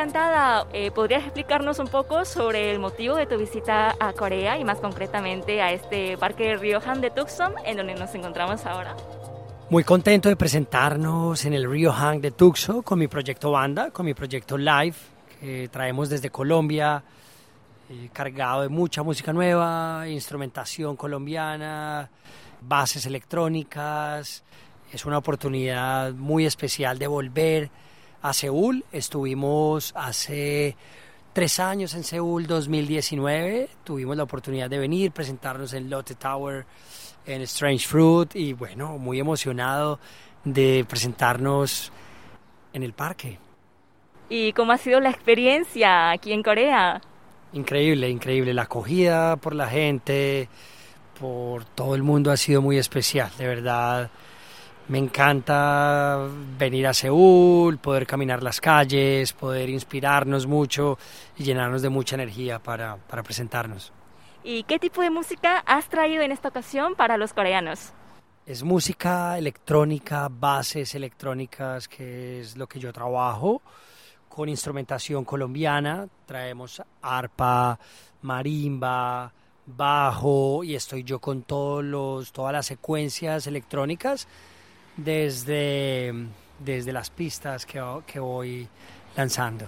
encantada. Eh, ¿Podrías explicarnos un poco sobre el motivo de tu visita a Corea y más concretamente a este parque Ryohan de Tucson, en donde nos encontramos ahora? Muy contento de presentarnos en el Ryohan de Tucson con mi proyecto banda, con mi proyecto live que traemos desde Colombia, eh, cargado de mucha música nueva, instrumentación colombiana, bases electrónicas. Es una oportunidad muy especial de volver a Seúl. Estuvimos hace tres años en Seúl 2019. Tuvimos la oportunidad de venir, presentarnos en Lotte Tower, en Strange Fruit y bueno, muy emocionado de presentarnos en el parque. ¿Y cómo ha sido la experiencia aquí en Corea? Increíble, increíble. La acogida por la gente, por todo el mundo ha sido muy especial, de verdad. Me encanta venir a Seúl, poder caminar las calles, poder inspirarnos mucho y llenarnos de mucha energía para, para presentarnos. ¿Y qué tipo de música has traído en esta ocasión para los coreanos? Es música electrónica, bases electrónicas, que es lo que yo trabajo, con instrumentación colombiana. Traemos arpa, marimba, bajo y estoy yo con todos los, todas las secuencias electrónicas desde, desde las pistas que, que voy lanzando.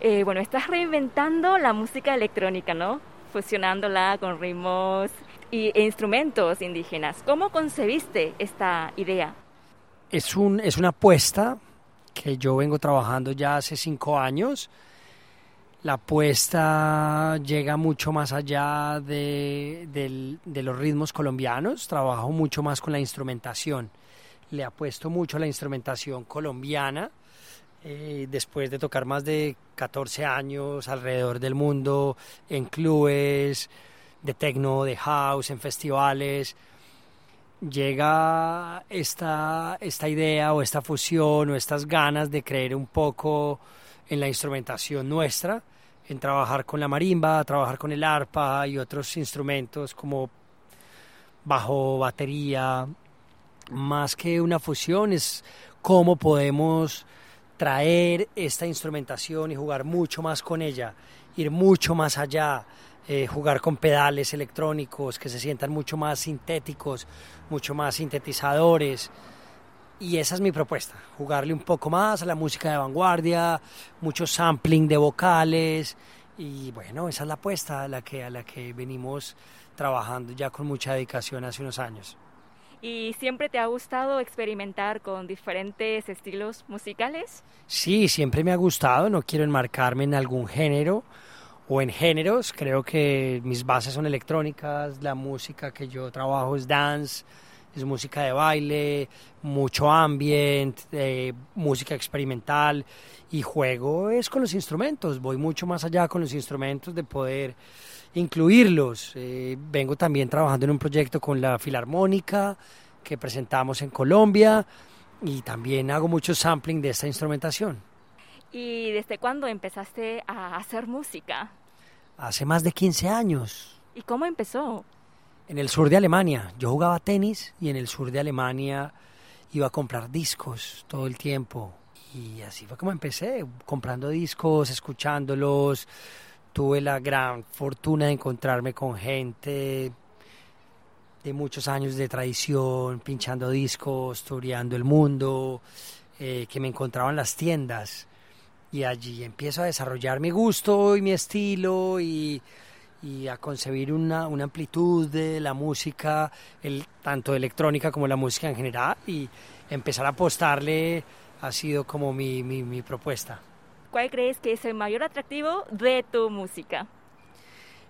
Eh, bueno, estás reinventando la música electrónica, ¿no? Fusionándola con ritmos y, e instrumentos indígenas. ¿Cómo concebiste esta idea? Es, un, es una apuesta que yo vengo trabajando ya hace cinco años la apuesta llega mucho más allá de, los ritmos colombianos, trabajo mucho más con la instrumentación. Le apuesto mucho a la instrumentación colombiana. Eh, después de tocar más de 14 años alrededor del mundo en clubes de techno, de house, en festivales, llega esta, esta idea o esta fusión o estas ganas de creer un poco en la instrumentación nuestra en trabajar con la marimba, trabajar con el arpa y otros instrumentos como bajo, batería. Más que una fusión es cómo podemos traer esta instrumentación y jugar mucho más con ella, ir mucho más allá, eh, jugar con pedales electrónicos que se sientan mucho más sintéticos, mucho más sintetizadores. Y esa es mi propuesta, jugarle un poco más a la música de vanguardia, mucho sampling de vocales y bueno, esa es la apuesta a la que, a la que venimos trabajando ya con mucha dedicación hace unos años. ¿Y siempre te ha gustado experimentar con diferentes estilos musicales? Sí, siempre me ha gustado, no quiero enmarcarme en algún género o en géneros, creo que mis bases son electrónicas, la música que yo trabajo es dance, es música de baile, mucho ambient, eh, música experimental y juego es con los instrumentos, voy mucho más allá con los instrumentos de poder incluirlos. Eh, vengo también trabajando en un proyecto con la Filarmónica que presentamos en Colombia y también hago mucho sampling de esta instrumentación. ¿Y desde cuándo empezaste a hacer música? Hace más de 15 años. ¿Y cómo empezó? En el sur de Alemania. Yo jugaba tenis y en el sur de Alemania iba a comprar discos todo el tiempo. Y así fue como empecé, comprando discos, escuchándolos. Tuve la gran fortuna de encontrarme con gente de muchos años de tradición, pinchando discos, tureando el mundo, eh, que me encontraban en las tiendas. Y allí empiezo a desarrollar mi gusto y mi estilo y y a concebir una, una amplitud de la música, el, tanto electrónica como la música en general, y empezar a apostarle ha sido como mi, mi, mi propuesta. ¿Cuál crees que es el mayor atractivo de tu música?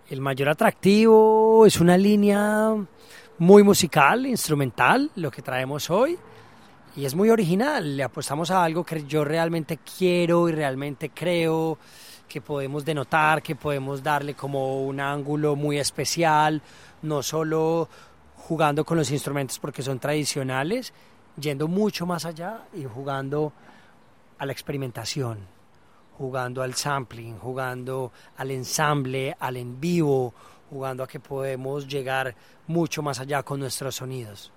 El mayor atractivo es una línea muy musical, instrumental, lo que traemos hoy, y es muy original. Le apostamos a algo que yo realmente quiero y realmente creo que podemos denotar, que podemos darle como un ángulo muy especial, no solo jugando con los instrumentos porque son tradicionales, yendo mucho más allá y jugando a la experimentación, jugando al sampling, jugando al ensamble, al en vivo, jugando a que podemos llegar mucho más allá con nuestros sonidos.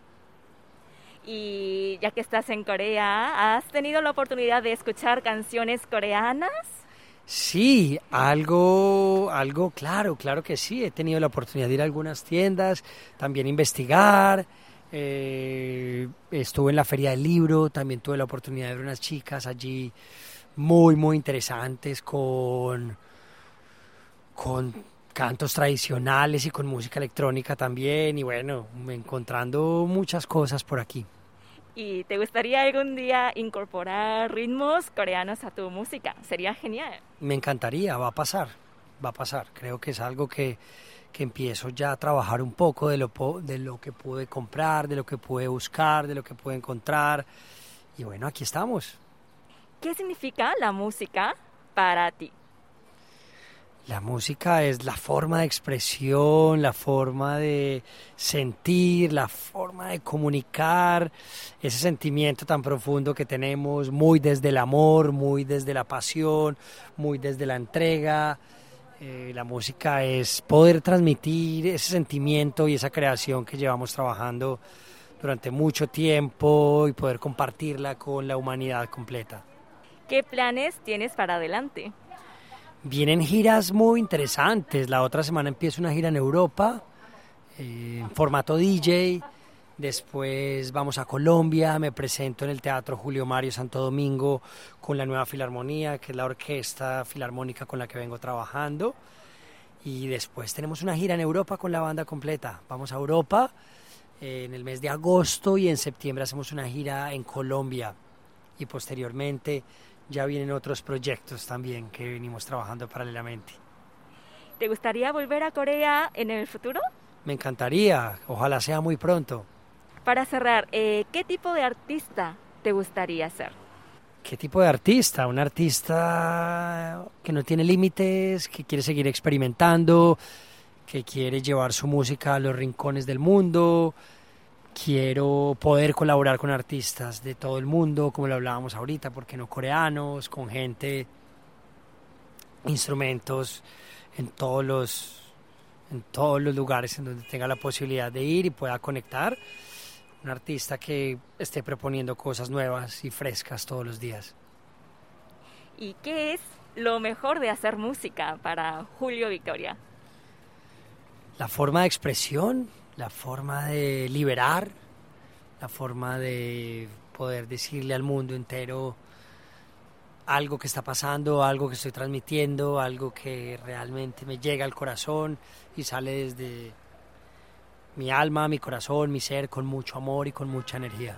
Y ya que estás en Corea, ¿has tenido la oportunidad de escuchar canciones coreanas? Sí, algo, algo, claro, claro que sí. He tenido la oportunidad de ir a algunas tiendas, también investigar. Eh, estuve en la feria del libro, también tuve la oportunidad de ver unas chicas allí muy, muy interesantes con, con cantos tradicionales y con música electrónica también. Y bueno, encontrando muchas cosas por aquí. ¿Y te gustaría algún día incorporar ritmos coreanos a tu música? Sería genial. Me encantaría, va a pasar, va a pasar. Creo que es algo que, que empiezo ya a trabajar un poco de lo, de lo que pude comprar, de lo que pude buscar, de lo que pude encontrar. Y bueno, aquí estamos. ¿Qué significa la música para ti? La música es la forma de expresión, la forma de sentir, la forma de comunicar ese sentimiento tan profundo que tenemos, muy desde el amor, muy desde la pasión, muy desde la entrega. Eh, la música es poder transmitir ese sentimiento y esa creación que llevamos trabajando durante mucho tiempo y poder compartirla con la humanidad completa. ¿Qué planes tienes para adelante? Vienen giras muy interesantes. La otra semana empiezo una gira en Europa, eh, en formato DJ. Después vamos a Colombia, me presento en el Teatro Julio Mario Santo Domingo con la nueva Filarmonía, que es la orquesta filarmónica con la que vengo trabajando. Y después tenemos una gira en Europa con la banda completa. Vamos a Europa eh, en el mes de agosto y en septiembre hacemos una gira en Colombia. Y posteriormente ya vienen otros proyectos también que venimos trabajando paralelamente. ¿Te gustaría volver a Corea en el futuro? Me encantaría, ojalá sea muy pronto. Para cerrar, eh, ¿qué tipo de artista te gustaría ser? ¿Qué tipo de artista? Un artista que no tiene límites, que quiere seguir experimentando, que quiere llevar su música a los rincones del mundo, Quiero poder colaborar con artistas de todo el mundo, como lo hablábamos ahorita, porque no coreanos, con gente, instrumentos en todos los en todos los lugares en donde tenga la posibilidad de ir y pueda conectar. Un artista que esté proponiendo cosas nuevas y frescas todos los días. ¿Y qué es lo mejor de hacer música para Julio Victoria? La forma de expresión, la forma de liberar, la forma de poder decirle al mundo entero algo que está pasando, algo que estoy transmitiendo, algo que realmente me llega al corazón y sale desde mi alma, mi corazón, mi ser, con mucho amor y con mucha energía.